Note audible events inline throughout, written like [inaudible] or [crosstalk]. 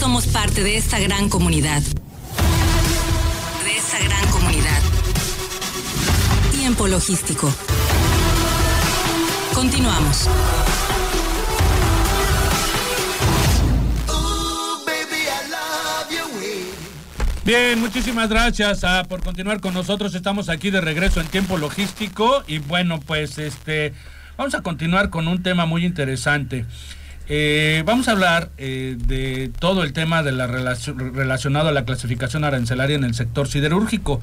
somos parte de esta gran comunidad. De esta gran comunidad. Tiempo logístico. Continuamos. Bien, muchísimas gracias ah, por continuar con nosotros. Estamos aquí de regreso en tiempo logístico y bueno, pues este vamos a continuar con un tema muy interesante. Eh, vamos a hablar eh, de todo el tema de la relación, relacionado a la clasificación arancelaria en el sector siderúrgico.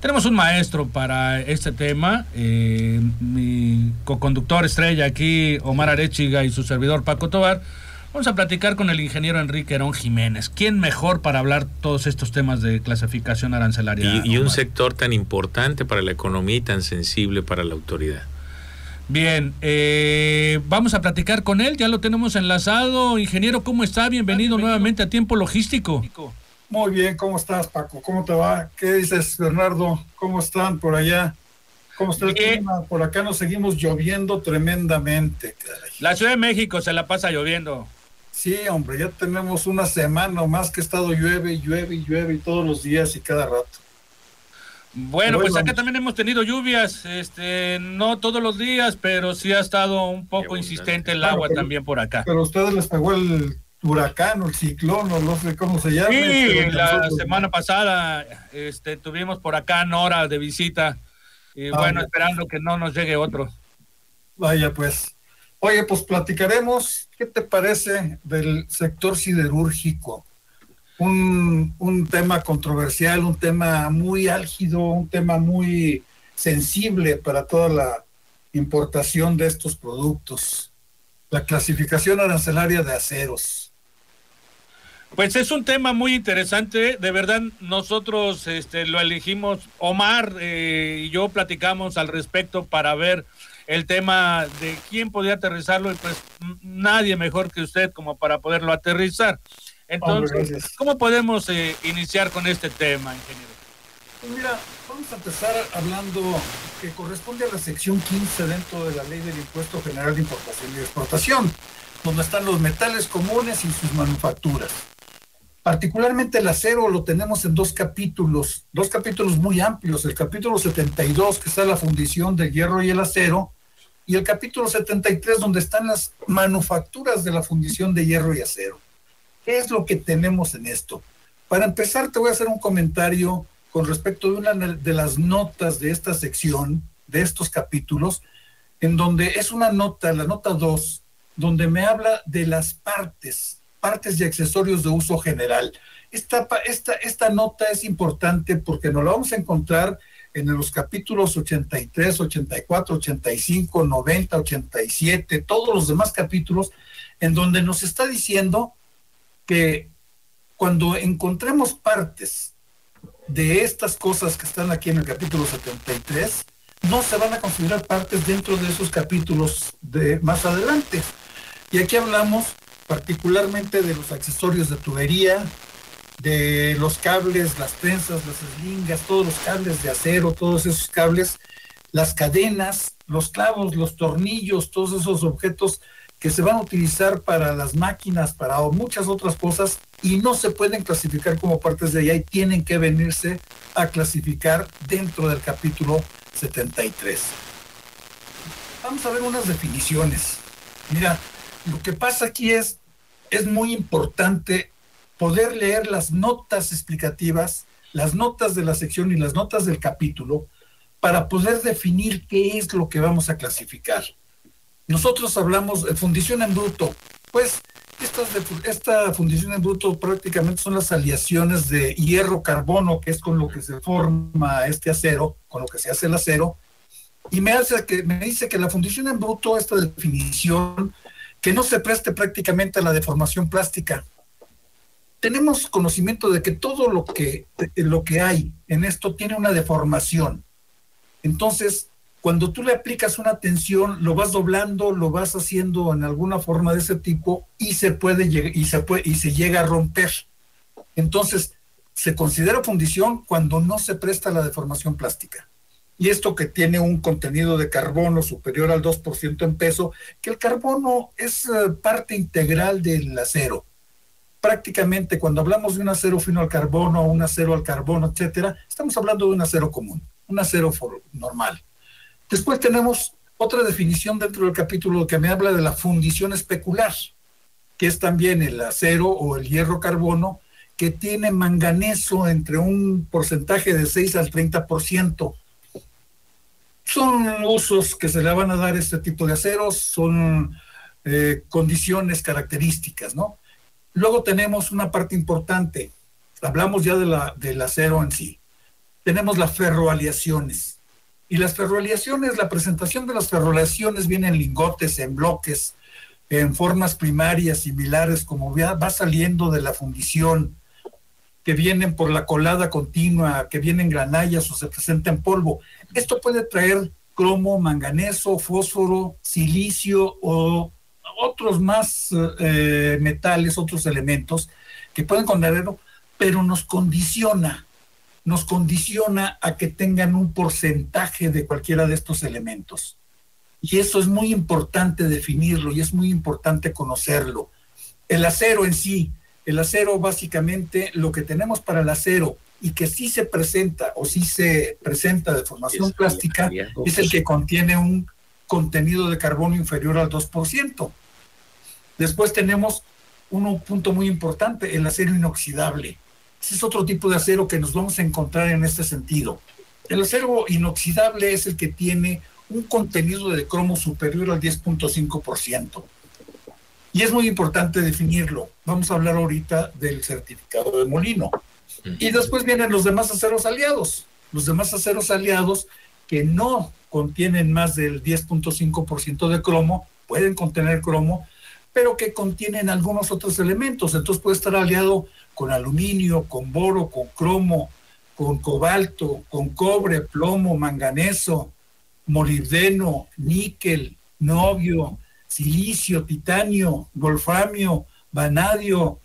Tenemos un maestro para este tema, eh, mi co-conductor estrella aquí, Omar Arechiga, y su servidor Paco Tobar. Vamos a platicar con el ingeniero Enrique Herón Jiménez. ¿Quién mejor para hablar todos estos temas de clasificación arancelaria? Y, un sector tan importante para la economía y tan sensible para la autoridad. Bien, eh, vamos a platicar con él, ya lo tenemos enlazado. Ingeniero, ¿cómo está? Bienvenido, nuevamente a Tiempo Logístico. Muy bien, ¿cómo estás, Paco? ¿Cómo te va? ¿Qué dices, Bernardo? ¿Cómo están por allá? ¿Cómo está el clima? Por acá nos seguimos lloviendo tremendamente. La Ciudad de México se la pasa lloviendo. Sí, hombre, ya tenemos una semana o más que ha estado llueve, llueve, llueve todos los días y cada rato. Bueno, pues acá también hemos tenido lluvias, este, no todos los días, pero sí ha estado un poco insistente el agua también por acá. Pero a ustedes les pegó el huracán o el ciclón o no sé cómo se llama. Sí, la semana pasada este, tuvimos por acá Nora de visita y ah, bueno, esperando que no nos llegue otro. Vaya pues. Oye, pues platicaremos, ¿qué te parece del sector siderúrgico? Un, un, tema controversial, un tema muy álgido, un tema muy sensible para toda la importación de estos productos. La clasificación arancelaria de aceros. Pues es un tema muy interesante, de verdad nosotros este, lo elegimos, Omar eh, y yo platicamos al respecto para ver el tema de quién podía aterrizarlo y pues nadie mejor que usted como para poderlo aterrizar. Entonces, ¿cómo podemos eh, iniciar con este tema, ingeniero? Pues mira, vamos a empezar hablando que corresponde a la sección 15 dentro de la ley del impuesto general de importación y exportación, donde están los metales comunes y sus manufacturas. Particularmente el acero lo tenemos en dos capítulos, dos capítulos muy amplios. El capítulo 72, que está la fundición del hierro y el acero, y el capítulo 73, donde están las manufacturas de la fundición de hierro y acero. ¿Qué es lo que tenemos en esto? Para empezar, te voy a hacer un comentario con respecto de una de las notas de esta sección, de estos capítulos, en donde es una nota, la nota 2, donde me habla de las partes, partes y accesorios de uso general. Esta, esta, esta nota es importante porque nos la vamos a encontrar en los capítulos 83, 84, 85, 90, 87, todos los demás capítulos, en donde nos está diciendo que cuando encontremos partes de estas cosas que están aquí en el capítulo 73, no se van a considerar partes dentro de esos capítulos de más adelante. Y aquí hablamos particularmente de los accesorios de tubería, de los cables, las trenzas, las eslingas, todos los cables de acero, todos esos cables, las cadenas, los clavos, los tornillos, todos esos objetos que se van a utilizar para las máquinas, para muchas otras cosas y no se pueden clasificar como partes de allá y tienen que venirse a clasificar dentro del capítulo 73. Vamos a ver unas definiciones. Mira, lo que pasa aquí es, es muy importante poder leer las notas explicativas, las notas de la sección y las notas del capítulo para poder definir qué es lo que vamos a clasificar. Nosotros hablamos de fundición en bruto, pues esta fundición en bruto prácticamente son las aleaciones de hierro-carbono, que es con lo que se forma este acero, con lo que se hace el acero, y me, hace que, me dice que la fundición en bruto, esta definición, que no se preste prácticamente a la deformación plástica, tenemos conocimiento de que todo lo que, lo que hay en esto tiene una deformación. Entonces, cuando tú le aplicas una tensión, lo vas doblando, lo vas haciendo en alguna forma de ese tipo y se puede y se puede y se llega a romper. Entonces, se considera fundición cuando no se presta la deformación plástica. Y esto que tiene un contenido de carbono superior al 2% en peso, que el carbono es eh, parte integral del acero prácticamente cuando hablamos de un acero fino al carbono, un acero al carbono, etcétera, estamos hablando de un acero común, un acero normal. Después tenemos otra definición dentro del capítulo que me habla de la fundición especular, que es también el acero o el hierro carbono que tiene manganeso entre un porcentaje de 6 al 30%. Son usos que se le van a dar a este tipo de aceros, son eh, condiciones características, ¿no? Luego tenemos una parte importante, hablamos ya del acero en sí. Tenemos las ferroaliaciones. Y las ferroaliaciones, la presentación de las ferroaliaciones viene en lingotes, en bloques, en formas primarias similares, como va saliendo de la fundición, que vienen por la colada continua, que vienen granallas o se presenta en polvo. Esto puede traer cromo, manganeso, fósforo, silicio o otros más eh, metales, otros elementos que pueden contenerlo, pero nos condiciona, nos condiciona a que tengan un porcentaje de cualquiera de estos elementos. Y eso es muy importante definirlo y es muy importante conocerlo. El acero en sí, el acero básicamente, lo que tenemos para el acero y que sí se presenta o sí se presenta de formación plástica es el que contiene un contenido de carbono inferior al 2%. Después tenemos un punto muy importante, el acero inoxidable. Ese es otro tipo de acero que nos vamos a encontrar en este sentido. El acero inoxidable es el que tiene un contenido de cromo superior al 10.5%. Y es muy importante definirlo. Vamos a hablar ahorita del certificado de molino. Y después vienen los demás aceros aliados. Los demás aceros aliados que no contienen más del 10.5% de cromo, pueden contener cromo, pero que contienen algunos otros elementos. Entonces puede estar aliado con aluminio, con boro, con cromo, con cobalto, con cobre, plomo, manganeso, molibdeno, níquel, novio, silicio, titanio, wolframio, vanadio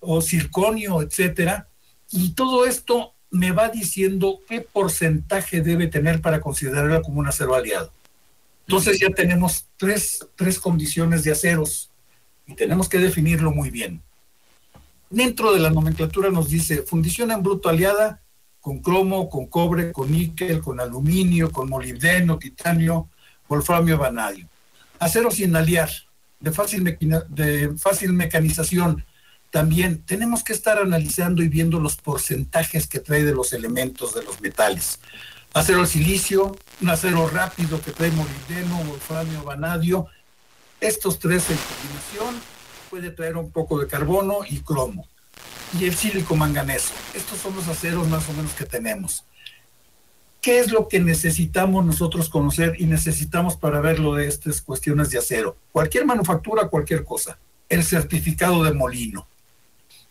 o circonio, etcétera. Y todo esto me va diciendo qué porcentaje debe tener para considerarlo como un acero aliado. Entonces ya tenemos tres, tres condiciones de aceros y tenemos que definirlo muy bien. Dentro de la nomenclatura nos dice fundición en bruto aliada con cromo, con cobre, con níquel, con aluminio, con molibdeno, titanio, wolframio, vanadio acero sin aliar, de fácil, de fácil mecanización, también tenemos que estar analizando y viendo los porcentajes que trae de los elementos de los metales. Acero silicio, un acero rápido que trae molibdeno, wolframio, vanadio. Estos tres en combinación puede traer un poco de carbono y cromo. Y el sílico manganeso. Estos son los aceros más o menos que tenemos. ¿Qué es lo que necesitamos nosotros conocer y necesitamos para verlo de estas cuestiones de acero? Cualquier manufactura, cualquier cosa. El certificado de molino.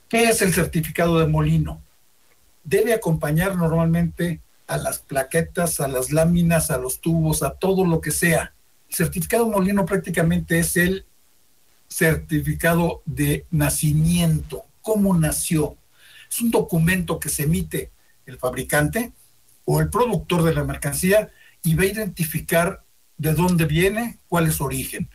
¿Qué es el certificado de molino? Debe acompañar normalmente a las plaquetas, a las láminas, a los tubos, a todo lo que sea. El certificado de molino prácticamente es el certificado de nacimiento, cómo nació. Es un documento que se emite el fabricante, o el productor de la mercancía y va a identificar de dónde viene, cuál es su origen.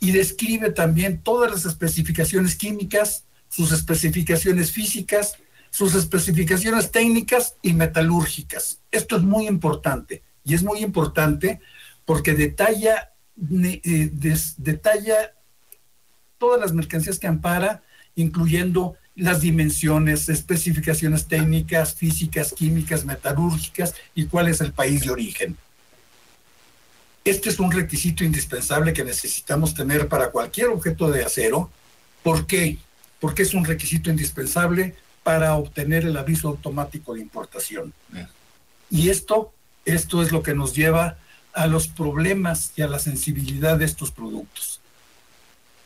Y describe también todas las especificaciones químicas, sus especificaciones físicas, sus especificaciones técnicas y metalúrgicas. Esto es muy importante y es muy importante porque detalla, eh, detalla todas las mercancías que ampara, incluyendo las dimensiones, especificaciones técnicas, físicas, químicas, metalúrgicas y cuál es el país de origen. Este es un requisito indispensable que necesitamos tener para cualquier objeto de acero. ¿Por qué? Porque es un requisito indispensable para obtener el aviso automático de importación. Y esto, esto es lo que nos lleva a los problemas y a la sensibilidad de estos productos.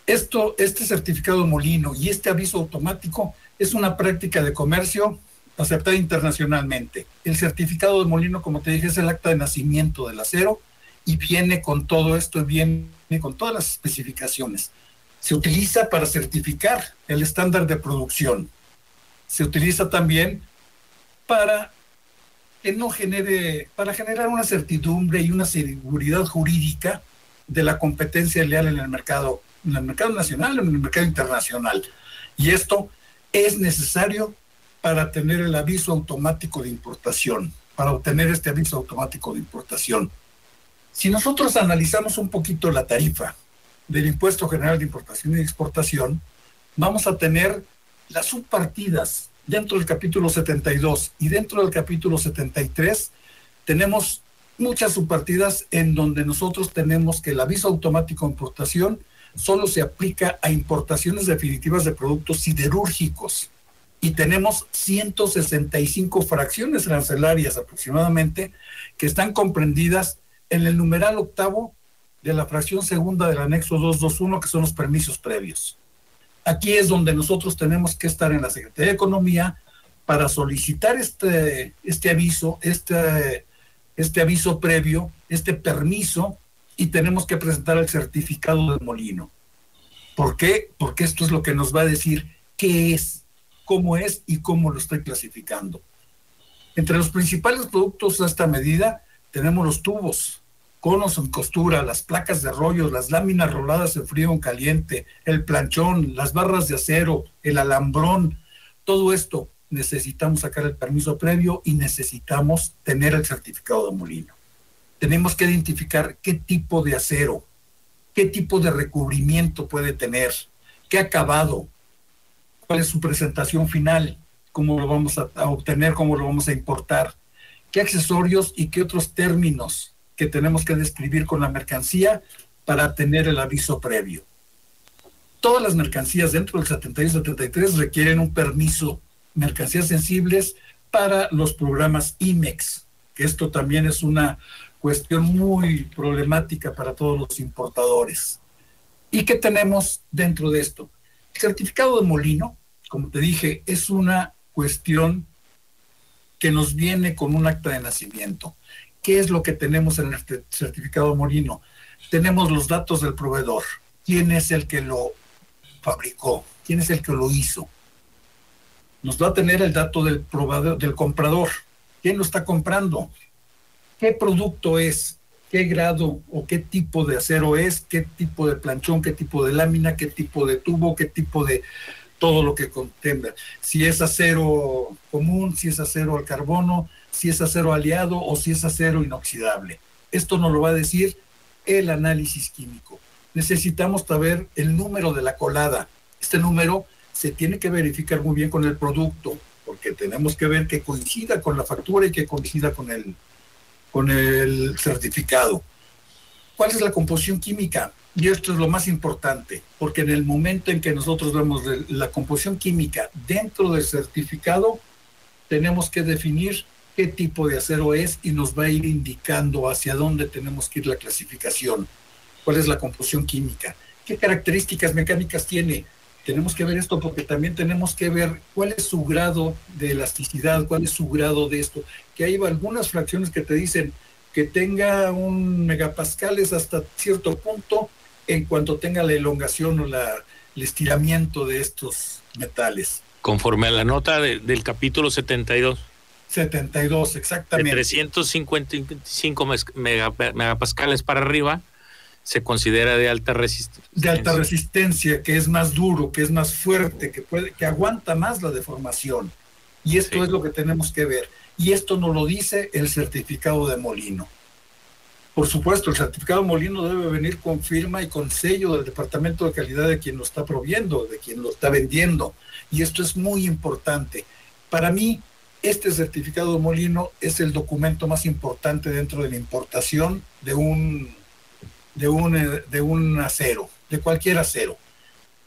Esto, este certificado molino y este aviso automático es una práctica de comercio aceptada internacionalmente. El certificado de molino, como te dije, es el acta de nacimiento del acero y viene con todo esto, viene con todas las especificaciones. Se utiliza para certificar el estándar de producción. Se utiliza también para que no genere, para generar una certidumbre y una seguridad jurídica de la competencia leal en el mercado en el mercado nacional, en el mercado internacional. Y esto es necesario para tener el aviso automático de importación, para obtener este aviso automático de importación. Si nosotros analizamos un poquito la tarifa del Impuesto General de Importación y Exportación, vamos a tener las subpartidas dentro del capítulo 72 y dentro del capítulo 73 tenemos muchas subpartidas en donde nosotros tenemos que el aviso automático de importación solo se aplica a importaciones definitivas de productos siderúrgicos y tenemos 165 fracciones arancelarias aproximadamente que están comprendidas en el numeral octavo de la fracción segunda del anexo 221, que son los permisos previos. Aquí es donde nosotros tenemos que estar en la Secretaría de Economía para solicitar este, este aviso, este, este aviso previo, este permiso, y tenemos que presentar el certificado del molino. ¿Por qué? Porque esto es lo que nos va a decir qué es, cómo es y cómo lo estoy clasificando. Entre los principales productos de esta medida tenemos los tubos, conos en costura, las placas de rollo, las láminas roladas en frío en caliente, el planchón, las barras de acero, el alambrón, todo esto necesitamos sacar el permiso previo y necesitamos tener el certificado de molino. Tenemos que identificar qué tipo de acero, qué tipo de recubrimiento puede tener, qué acabado, cuál es su presentación final, cómo lo vamos a, obtener, cómo lo vamos a importar, qué accesorios y qué otros términos que tenemos que describir con la mercancía para tener el aviso previo. Todas las mercancías dentro del 71 y 73 requieren un permiso, mercancías sensibles para los programas IMEX, que esto también es una cuestión muy problemática para todos los importadores. ¿Y qué tenemos dentro de esto? El certificado de molino, como te dije, es una cuestión que nos viene con un acta de nacimiento. ¿Qué es lo que tenemos en el certificado Molino? Tenemos los datos del proveedor. ¿Quién es el que lo fabricó? ¿Quién es el que lo hizo? Nos va a tener el dato del proveedor, del comprador. ¿Quién lo está comprando? ¿Qué producto es? ¿Qué grado o qué tipo de acero es? ¿Qué tipo de planchón? ¿Qué tipo de lámina? ¿Qué tipo de tubo? ¿Qué tipo de todo lo que contenga? Si es acero común, si es acero al carbono, si es acero aliado o si es acero inoxidable. Esto nos lo va a decir el análisis químico. Necesitamos saber el número de la colada. Este número se tiene que verificar muy bien con el producto, porque tenemos que ver que coincida con la factura y que coincida con el, con el certificado. ¿Cuál es la composición química? Y esto es lo más importante, porque en el momento en que nosotros vemos la composición química dentro del certificado, tenemos que definir qué tipo de acero es y nos va a ir indicando hacia dónde tenemos que ir la clasificación, cuál es la composición química, qué características mecánicas tiene. Tenemos que ver esto porque también tenemos que ver cuál es su grado de elasticidad, cuál es su grado de esto, que hay algunas fracciones que te dicen que tenga un megapascal es hasta cierto punto en cuanto tenga la elongación o la, el estiramiento de estos metales. Conforme a la nota del capítulo 72. 72, exactamente. De 355 megapascales para arriba se considera de alta resistencia. De alta resistencia, que es más duro, que es más fuerte, que puede, que aguanta más la deformación. Y esto es lo que tenemos que ver. Y esto nos lo dice el certificado de molino. Por supuesto, el certificado de molino debe venir con firma y con sello del departamento de calidad de quien lo está proviendo, de quien lo está vendiendo. Y esto es muy importante. Para mí, este certificado de molino es el documento más importante dentro de la importación de un, de un, eh, de un acero, de cualquier acero.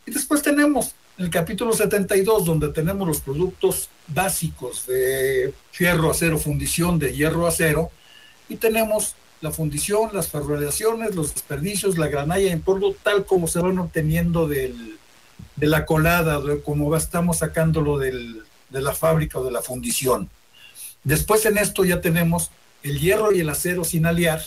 Y después tenemos el capítulo 72, donde tenemos los productos básicos de fierro, acero, fundición, de hierro, acero, y tenemos la fundición, las ferroleaciones, los desperdicios, la granalla en polvo, tal como se van obteniendo del, de la colada, como estamos sacándolo del, de la fábrica o de la fundición. Después en esto ya tenemos el hierro y el acero sin aliar,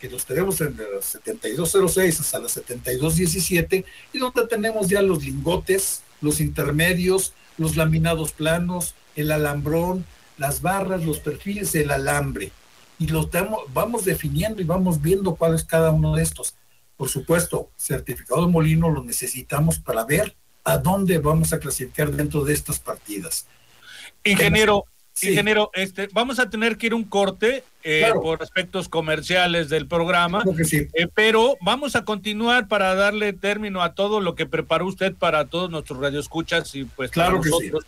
que los tenemos en la 7206 hasta la 7217, y donde tenemos ya los lingotes, los intermedios, los laminados planos, el alambrón, las barras, los perfiles, el alambre. Y los vamos definiendo y vamos viendo cuál es cada uno de estos. Por supuesto, certificado de molino lo necesitamos para ver a dónde vamos a clasificar dentro de estas partidas. Ingeniero, ingeniero, este, vamos a tener que ir un corte eh, por aspectos comerciales del programa, eh, pero vamos a continuar para darle término a todo lo que preparó usted para todos nuestros radioescuchas y pues claro nosotros,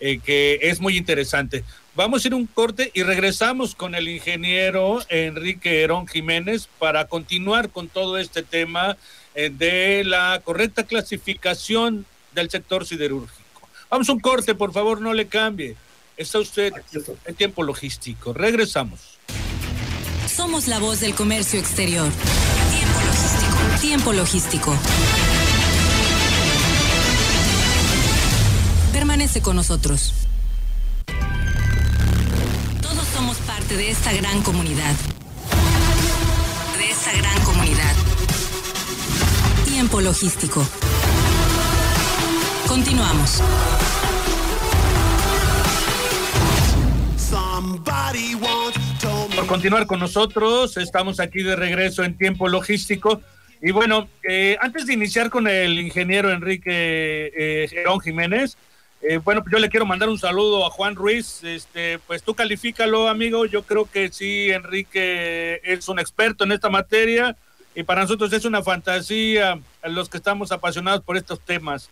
eh, que es muy interesante. Vamos a ir un corte y regresamos con el ingeniero Enrique Herón Jiménez para continuar con todo este tema de la correcta clasificación del sector siderúrgico. Vamos a un corte, por favor, no le cambie. Está usted en tiempo logístico. Regresamos. Somos la voz del comercio exterior. Tiempo logístico. Tiempo logístico. Permanece con nosotros. Todos somos parte de esta gran comunidad. De esta gran comunidad. Tiempo logístico. Continuamos. Por continuar con nosotros, estamos aquí de regreso en tiempo logístico. Y bueno, eh, antes de iniciar con el ingeniero Enrique eh, Jiménez, eh, bueno, yo le quiero mandar un saludo a Juan Ruiz. Este, pues tú califícalo, amigo. Yo creo que sí, Enrique es un experto en esta materia y para nosotros es una fantasía los que estamos apasionados por estos temas.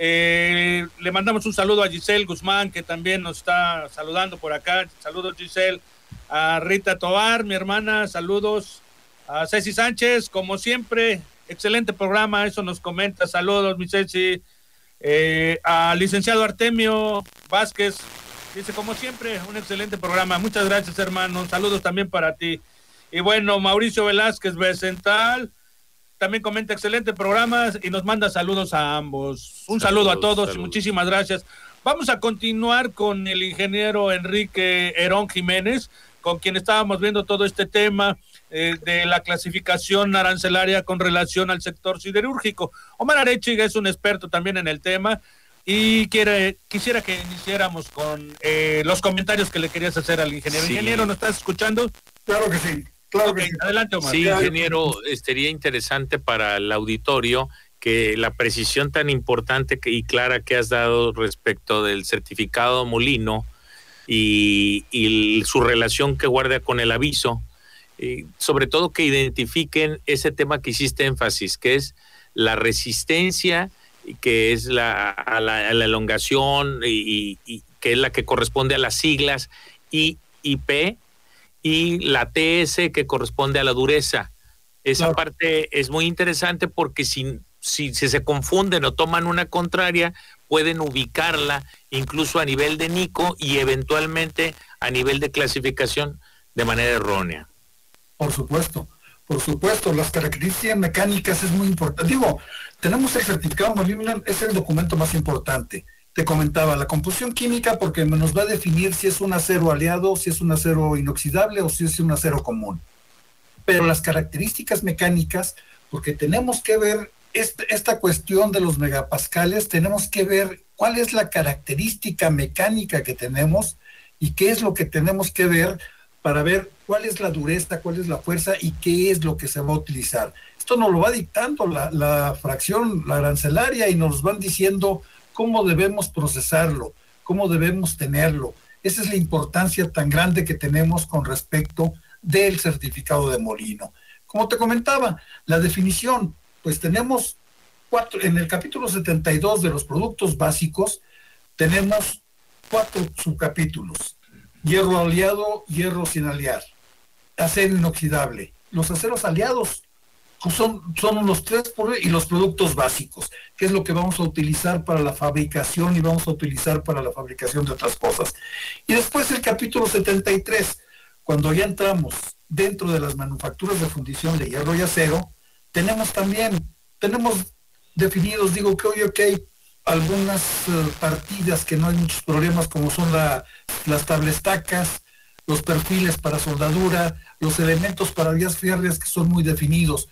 Eh, le mandamos un saludo a Giselle Guzmán, que también nos está saludando por acá. Saludos, Giselle. A Rita Tobar, mi hermana, saludos. A Ceci Sánchez, como siempre, excelente programa, eso nos comenta. Saludos, mi Ceci. Eh, al licenciado Artemio Vázquez, dice, como siempre, un excelente programa. Muchas gracias, hermano. Saludos también para ti. Y bueno, Mauricio Velázquez Becental también comenta excelente programa y nos manda saludos a ambos. Un saludo a todos y muchísimas gracias. Vamos a continuar con el ingeniero Enrique Herón Jiménez, con quien estábamos viendo todo este tema eh, de la clasificación arancelaria con relación al sector siderúrgico. Omar Arechiga es un experto también en el tema y quiere, quisiera que iniciáramos con eh, los comentarios que le querías hacer al ingeniero. Ingeniero, ¿nos estás escuchando? Claro que sí. Claro que sí. Adelante, Omar. Sí, ingeniero, sería interesante para el auditorio que la precisión tan importante y clara que has dado respecto del certificado molino y, su relación que guarda con el aviso, sobre todo que identifiquen ese tema que hiciste énfasis, que es la resistencia, que es la, la, elongación y, y, que es la que corresponde a las siglas y IP y la TS que corresponde a la dureza. Esa parte es muy interesante porque si, si, se confunden o toman una contraria, pueden ubicarla incluso a nivel de NICO y eventualmente a nivel de clasificación de manera errónea. Por supuesto, por supuesto, las características mecánicas es muy importante. Digo, tenemos el certificado es el documento más importante te comentaba, la composición química porque nos va a definir si es un acero aliado, si es un acero inoxidable o si es un acero común. Pero las características mecánicas, porque tenemos que ver esta cuestión de los megapascales, tenemos que ver cuál es la característica mecánica que tenemos y qué es lo que tenemos que ver para ver cuál es la dureza, cuál es la fuerza y qué es lo que se va a utilizar. Esto nos lo va dictando la, la fracción, la arancelaria y nos van diciendo cómo debemos procesarlo, cómo debemos tenerlo. Esa es la importancia tan grande que tenemos con respecto del certificado de molino. Como te comentaba, la definición, pues tenemos cuatro, en el capítulo 72 de los productos básicos, tenemos cuatro subcapítulos. Hierro aliado, hierro sin aliar, acero inoxidable. Los aceros aliados son, son los tres y los productos básicos, que es lo que vamos a utilizar para la fabricación y vamos a utilizar para la fabricación de otras cosas. Y después el capítulo 73, cuando ya entramos dentro de las manufacturas de fundición de hierro y acero, tenemos también, tenemos definidos, digo que hoy, ok, algunas eh, partidas que no hay muchos problemas, como son la, las tablestacas, los perfiles para soldadura, los elementos para vías férreas que son muy definidos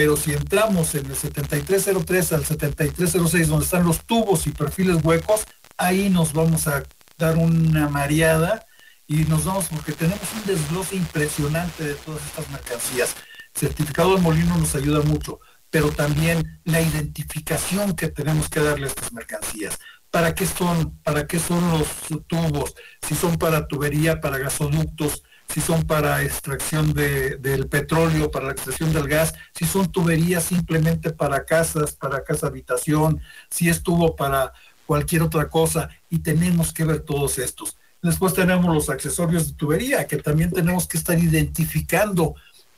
pero si entramos en el 7303 al 7306, donde están los tubos y perfiles huecos, ahí nos vamos a dar una mareada y nos vamos porque tenemos un desglose impresionante de todas estas mercancías. certificado de molino nos ayuda mucho, pero también la identificación que tenemos que darle a estas mercancías. ¿Para qué son? ¿Para qué son los tubos? Si son para tubería, para gasoductos, si son para extracción del petróleo, para la extracción del gas, si son tuberías simplemente para casas, para casa habitación, si es tubo para cualquier otra cosa, y tenemos que ver todos estos. Después tenemos los accesorios de tubería, que también tenemos que estar identificando,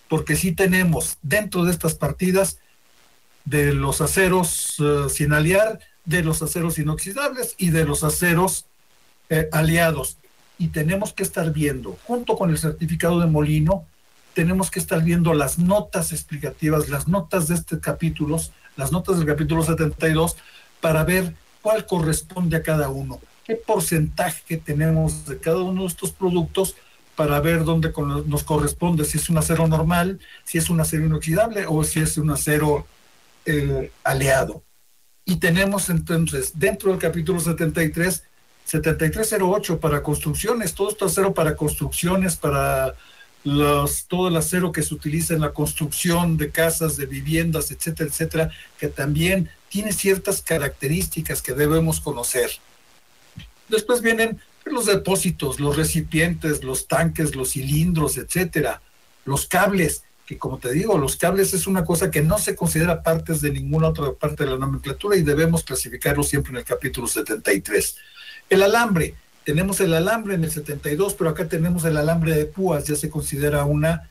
porque si tenemos dentro de estas partidas de los aceros eh, sin aliar, de los aceros inoxidables y de los aceros eh, aliados. Y tenemos que estar viendo, junto con el certificado de molino, tenemos que estar viendo las notas explicativas, las notas de este capítulo, las notas del capítulo 72, para ver cuál corresponde a cada uno, qué porcentaje tenemos de cada uno de estos productos para ver dónde nos corresponde, si es un acero normal, si es un acero inoxidable o si es un acero eh, aliado. Y tenemos entonces dentro del capítulo 73, 7308 para construcciones, todo esto acero para construcciones, para los, todo el acero que se utiliza en la construcción de casas, de viviendas, etcétera, etcétera, que también tiene ciertas características que debemos conocer. Después vienen los depósitos, los recipientes, los tanques, los cilindros, etcétera, los cables, que como te digo, los cables es una cosa que no se considera partes de ninguna otra parte de la nomenclatura y debemos clasificarlo siempre en el capítulo 73. El alambre, tenemos el alambre en el 72, pero acá tenemos el alambre de púas, ya se considera una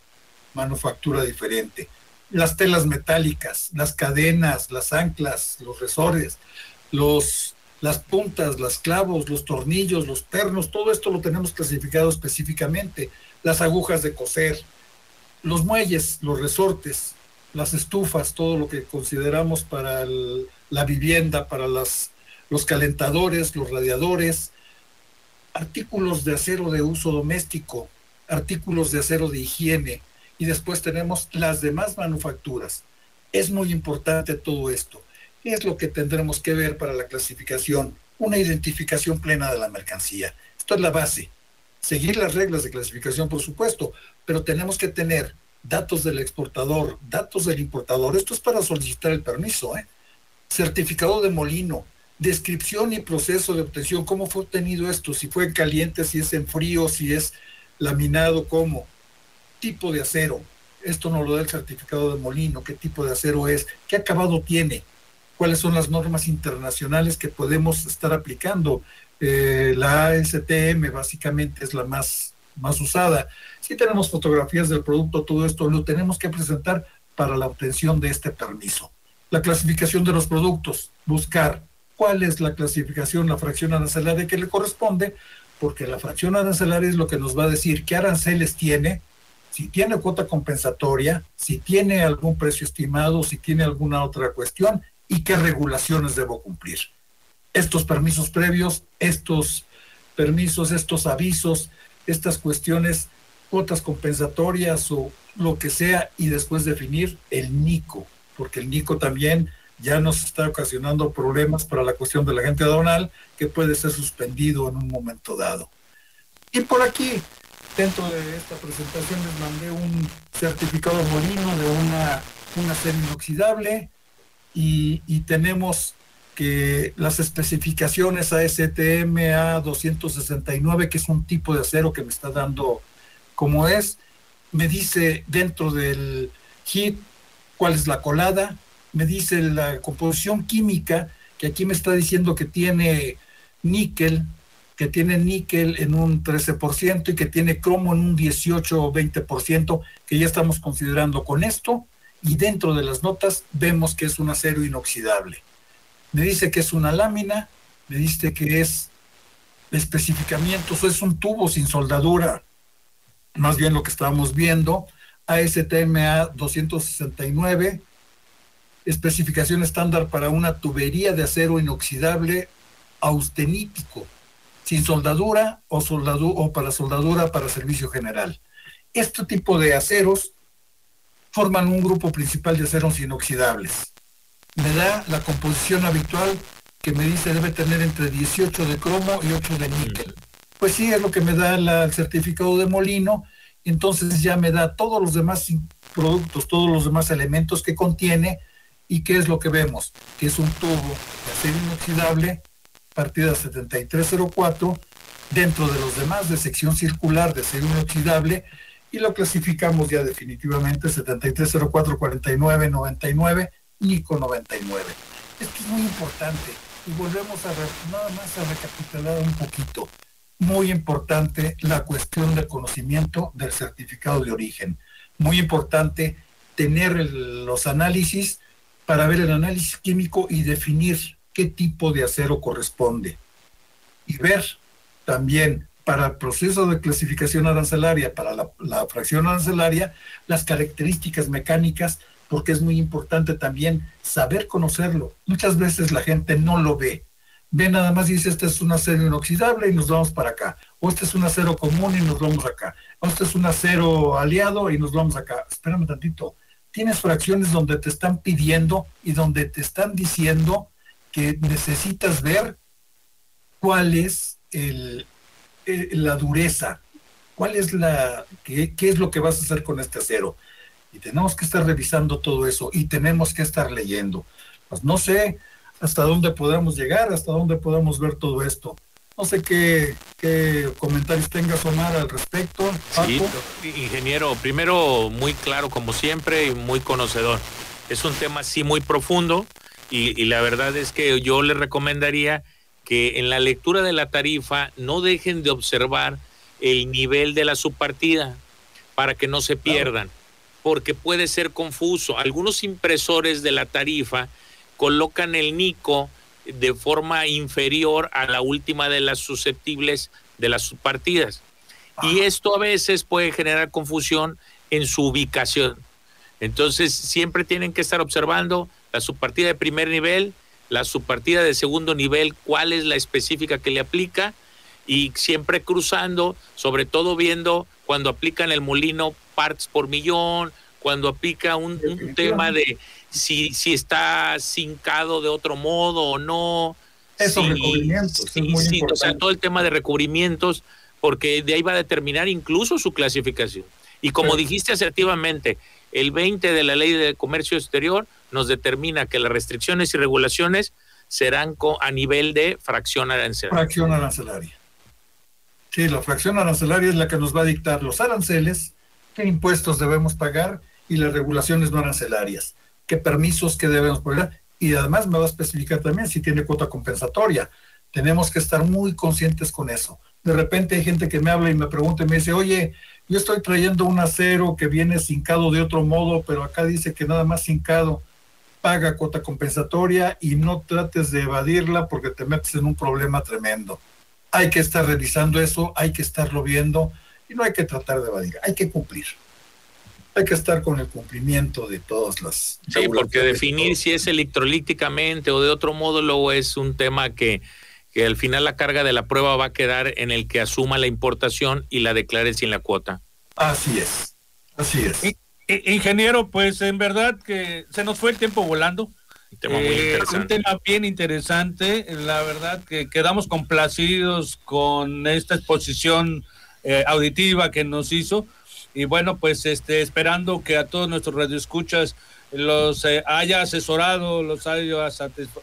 manufactura diferente. Las telas metálicas, las cadenas, las anclas, los resores, los, las puntas, los clavos, los tornillos, los pernos, todo esto lo tenemos clasificado específicamente. Las agujas de coser, los muelles, los resortes, las estufas, todo lo que consideramos para la vivienda, para las, los calentadores, los radiadores, artículos de acero de uso doméstico, artículos de acero de higiene, y después tenemos las demás manufacturas. Es muy importante todo esto. ¿Qué es lo que tendremos que ver para la clasificación? Una identificación plena de la mercancía. Esto es la base. Seguir las reglas de clasificación, por supuesto, pero tenemos que tener datos del exportador, datos del importador. Esto es para solicitar el permiso. ¿eh? Certificado de molino, descripción y proceso de obtención. ¿Cómo fue obtenido esto? Si fue en caliente, si es en frío, si es laminado, ¿cómo? tipo de acero. Esto nos lo da el certificado de molino, qué tipo de acero es, qué acabado tiene, cuáles son las normas internacionales que podemos estar aplicando. Eh, la ASTM básicamente es la más, más usada. Si tenemos fotografías del producto, todo esto lo tenemos que presentar para la obtención de este permiso. La clasificación de los productos, buscar cuál es la clasificación, la fracción arancelaria que le corresponde, porque la fracción arancelaria es lo que nos va a decir qué aranceles tiene, si tiene cuota compensatoria, si tiene algún precio estimado, si tiene alguna otra cuestión y qué regulaciones debo cumplir. Estos permisos previos, estos permisos, estos avisos, estas cuestiones, cuotas compensatorias o lo que sea, y después definir el NICO, porque el NICO también ya nos está ocasionando problemas para la cuestión del agente aduanal que puede ser suspendido en un momento dado. Y por aquí Dentro de esta presentación les mandé un certificado molino de una, serie inoxidable y, tenemos que las especificaciones ASTM A269, que es un tipo de acero que me está dando como es, me dice dentro del HIT cuál es la colada, me dice la composición química, que aquí me está diciendo que tiene níquel, que tiene níquel en un 13% y que tiene cromo en un 18 o 20%, que ya estamos considerando con esto, y dentro de las notas vemos que es un acero inoxidable. Me dice que es una lámina, me dice que es especificamientos, es un tubo sin soldadura, más bien lo que estábamos viendo, ASTMA 269, especificación estándar para una tubería de acero inoxidable austenítico sin soldadura o, o para soldadura para servicio general. Este tipo de aceros forman un grupo principal de aceros inoxidables. Me da la composición habitual que me dice debe tener entre 18 de cromo y 8 de níquel. Pues sí, es lo que me da el certificado de molino, entonces ya me da todos los demás productos, todos los demás elementos que contiene ¿Y qué es lo que vemos? Que es un tubo de acero inoxidable, partida 7304, dentro de los demás de sección circular de acero inoxidable, y lo clasificamos ya definitivamente 73044999, Nico 99. Esto es muy importante y volvemos a nada más a recapitular un poquito. Muy importante la cuestión del conocimiento del certificado de origen. Muy importante tener los análisis para ver el análisis químico y definir qué tipo de acero corresponde. Y ver también para el proceso de clasificación arancelaria, para la, fracción arancelaria, las características mecánicas porque es muy importante también saber conocerlo. Muchas veces la gente no lo ve. Ve nada más y dice, este es un acero inoxidable y nos vamos para acá. O este es un acero común y nos vamos acá. O este es un acero aliado y nos vamos acá. Espérame tantito. Tienes fracciones donde te están pidiendo y donde te están diciendo que necesitas ver cuál es eh, la dureza, cuál es la, qué, qué es lo que vas a hacer con este acero y tenemos que estar revisando todo eso y tenemos que estar leyendo. Pues no sé hasta dónde podamos llegar, hasta dónde podamos ver todo esto. No sé qué, comentarios tengas, Omar, al respecto. Sí, ingeniero, primero muy claro como siempre y muy conocedor. Es un tema sí muy profundo y, y la verdad es que yo le recomendaría que en la lectura de la tarifa no dejen de observar el nivel de la subpartida para que no se pierdan porque puede ser confuso. Algunos impresores de la tarifa colocan el NICO de forma inferior a la última de las susceptibles de las subpartidas. Y esto a veces puede generar confusión en su ubicación. Entonces, siempre tienen que estar observando la subpartida de primer nivel, la subpartida de segundo nivel, cuál es la específica que le aplica y siempre cruzando, sobre todo viendo cuando aplican el molino parts por millón, cuando aplica un, tema de si, si está cincado de otro modo o no. Esos recubrimientos. Sí, o sea, todo el tema de recubrimientos, porque de ahí va a determinar incluso su clasificación. Y como dijiste asertivamente, el 20 de la ley de comercio exterior nos determina que las restricciones y regulaciones serán a nivel de fracción arancelaria. Fracción arancelaria. Sí, la fracción arancelaria es la que nos va a dictar los aranceles, qué impuestos debemos pagar y las regulaciones no arancelarias, qué permisos que debemos poner y además me va a especificar también si tiene cuota compensatoria. Tenemos que estar muy conscientes con eso. De repente hay gente que me habla y me pregunta y me dice, oye, yo estoy trayendo un acero que viene cincado de otro modo, pero acá dice que nada más cincado paga cuota compensatoria y no trates de evadirla porque te metes en un problema tremendo hay que estar revisando eso, hay que estarlo viendo y no hay que tratar de evadir, hay que cumplir. Hay que estar con el cumplimiento de todas las... Sí, porque definir si es electrolíticamente o de otro modo luego es un tema que, que al final la carga de la prueba va a quedar en el que asuma la importación y la declare sin la cuota. Así es, así es. ingeniero, pues en verdad que se nos fue el tiempo volando. Un tema muy eh. Un tema bien interesante. La verdad que quedamos complacidos con esta exposición eh, auditiva que nos hizo. Y bueno, pues este, esperando que a todos nuestros radioescuchas los eh, haya asesorado, los haya,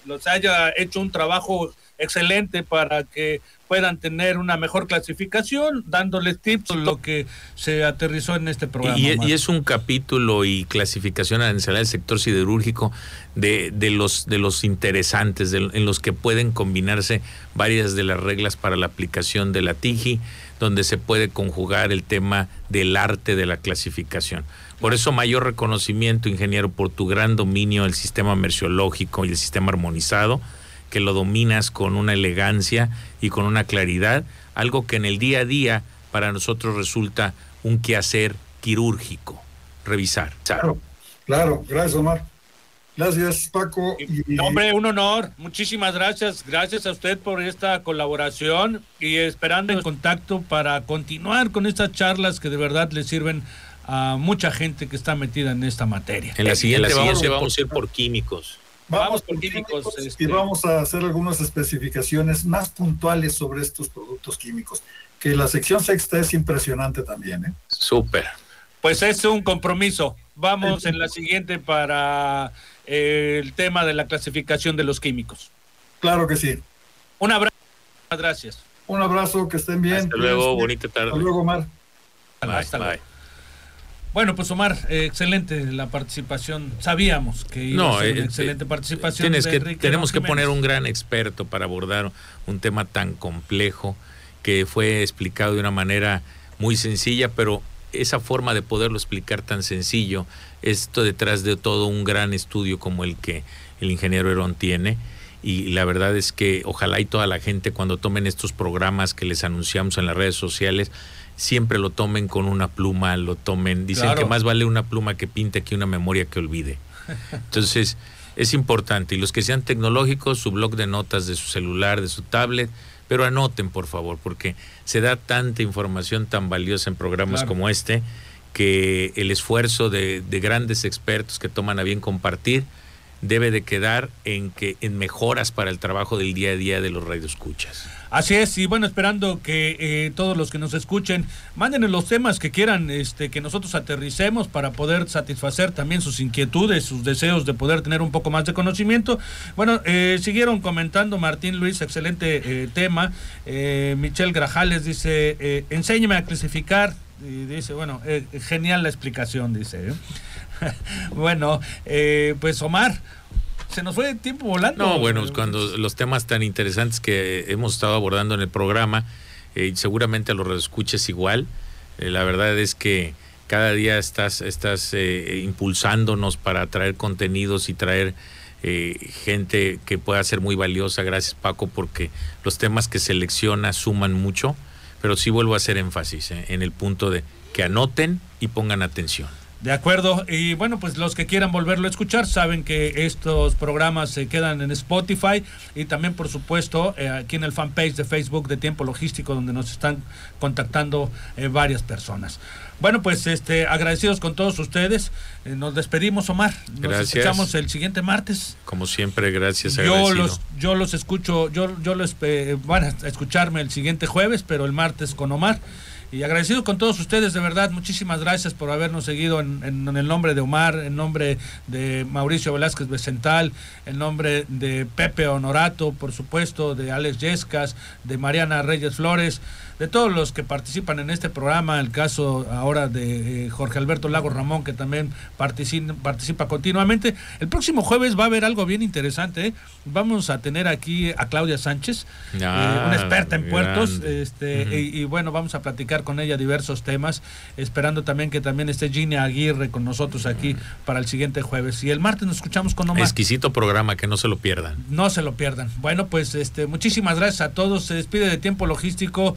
los haya hecho un trabajo excelente para que puedan tener una mejor clasificación, dándoles tips lo que se aterrizó en este programa. Y, es un capítulo y clasificación arancelaria del sector siderúrgico de, de, los, de los interesantes, en los que pueden combinarse varias de las reglas para la aplicación de la TIGI, donde se puede conjugar el tema del arte de la clasificación. Por eso mayor reconocimiento, ingeniero, por tu gran dominio del sistema merciológico y el sistema armonizado que lo dominas con una elegancia y con una claridad, algo que en el día a día para nosotros resulta un quehacer quirúrgico, revisar. Claro, claro, gracias Omar. Gracias Paco. Hombre, un honor. Muchísimas gracias. Gracias a usted por esta colaboración y esperando el contacto para continuar con estas charlas que de verdad le sirven a mucha gente que está metida en esta materia. En la siguiente, vamos, vamos a ir por químicos. Vamos, por químicos, y este. vamos a hacer algunas especificaciones más puntuales sobre estos productos químicos, que la sección sexta es impresionante también. ¿eh? Súper. Pues es un compromiso. Vamos en la siguiente para el tema de la clasificación de los químicos. Claro que sí. Un abrazo, gracias. Un abrazo, que estén bien. Hasta luego, bonita tarde. Hasta luego, Omar. Hasta luego. Bueno, pues Omar, eh, excelente la participación. Sabíamos que iba a ser una excelente participación. Tienes que, tenemos que poner un gran experto para abordar un tema tan complejo que fue explicado de una manera muy sencilla, pero esa forma de poderlo explicar tan sencillo, esto detrás de todo un gran estudio como el que el ingeniero Herón tiene. Y la verdad es que ojalá y toda la gente cuando tomen estos programas que les anunciamos en las redes sociales, siempre lo tomen con una pluma, lo tomen, dicen que más vale una pluma que pinte que una memoria que olvide. [laughs] Entonces, es importante. Y los que sean tecnológicos, su blog de notas de su celular, de su tablet, pero anoten, por favor, porque se da tanta información tan valiosa en programas como este que el esfuerzo de, de, grandes expertos que toman a bien compartir debe de quedar en que en mejoras para el trabajo del día a día de los radioescuchas. Así es, y bueno, esperando que eh, todos los que nos escuchen manden los temas que quieran este, que nosotros aterricemos para poder satisfacer también sus inquietudes, sus deseos de poder tener un poco más de conocimiento. Bueno, eh, siguieron comentando Martín Luis, excelente eh, tema. Michelle Grajales dice, enséñeme a clasificar. Y dice, bueno, genial la explicación, dice. [laughs] bueno, pues Omar se nos fue el tiempo volando. No, bueno, cuando los temas tan interesantes que hemos estado abordando en el programa, eh, seguramente lo escuches igual. Eh, la verdad es que cada día estás, estás eh, impulsándonos para traer contenidos y traer gente que pueda ser muy valiosa. Gracias Paco, porque los temas que selecciona suman mucho, pero sí vuelvo a hacer énfasis en el punto de que anoten y pongan atención. De acuerdo, y bueno, pues los que quieran volverlo a escuchar saben que estos programas se quedan en Spotify y también por supuesto eh, aquí en el fanpage de Facebook de Tiempo Logístico donde nos están contactando eh, varias personas. Bueno, pues este agradecidos con todos ustedes. Eh, nos despedimos, Omar. Nos gracias. escuchamos el siguiente martes. Como siempre, gracias. Yo los yo los escucho, yo yo los van a escucharme el siguiente jueves, pero el martes con Omar. Y agradecido con todos ustedes, de verdad, muchísimas gracias por habernos seguido en, el nombre de Omar, en nombre de Mauricio Velázquez Becental, en nombre de Pepe Honorato, por supuesto, de Alex Yescas, de Mariana Reyes Flores de todos los que participan en este programa, el caso ahora de eh, Jorge Alberto Lago Ramón, que también participa, participa continuamente. El próximo jueves va a haber algo bien interesante. ¿eh? Vamos a tener aquí a Claudia Sánchez, eh, ah, una experta en puertos, este, y, bueno, vamos a platicar con ella diversos temas, esperando también que también esté Ginny Aguirre con nosotros aquí para el siguiente jueves. Y el martes nos escuchamos con Omar. Exquisito programa, que no se lo pierdan. No se lo pierdan. Bueno, pues este, muchísimas gracias a todos. Se despide de tiempo logístico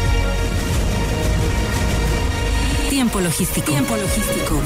Tiempo logístico. Tiempo logístico.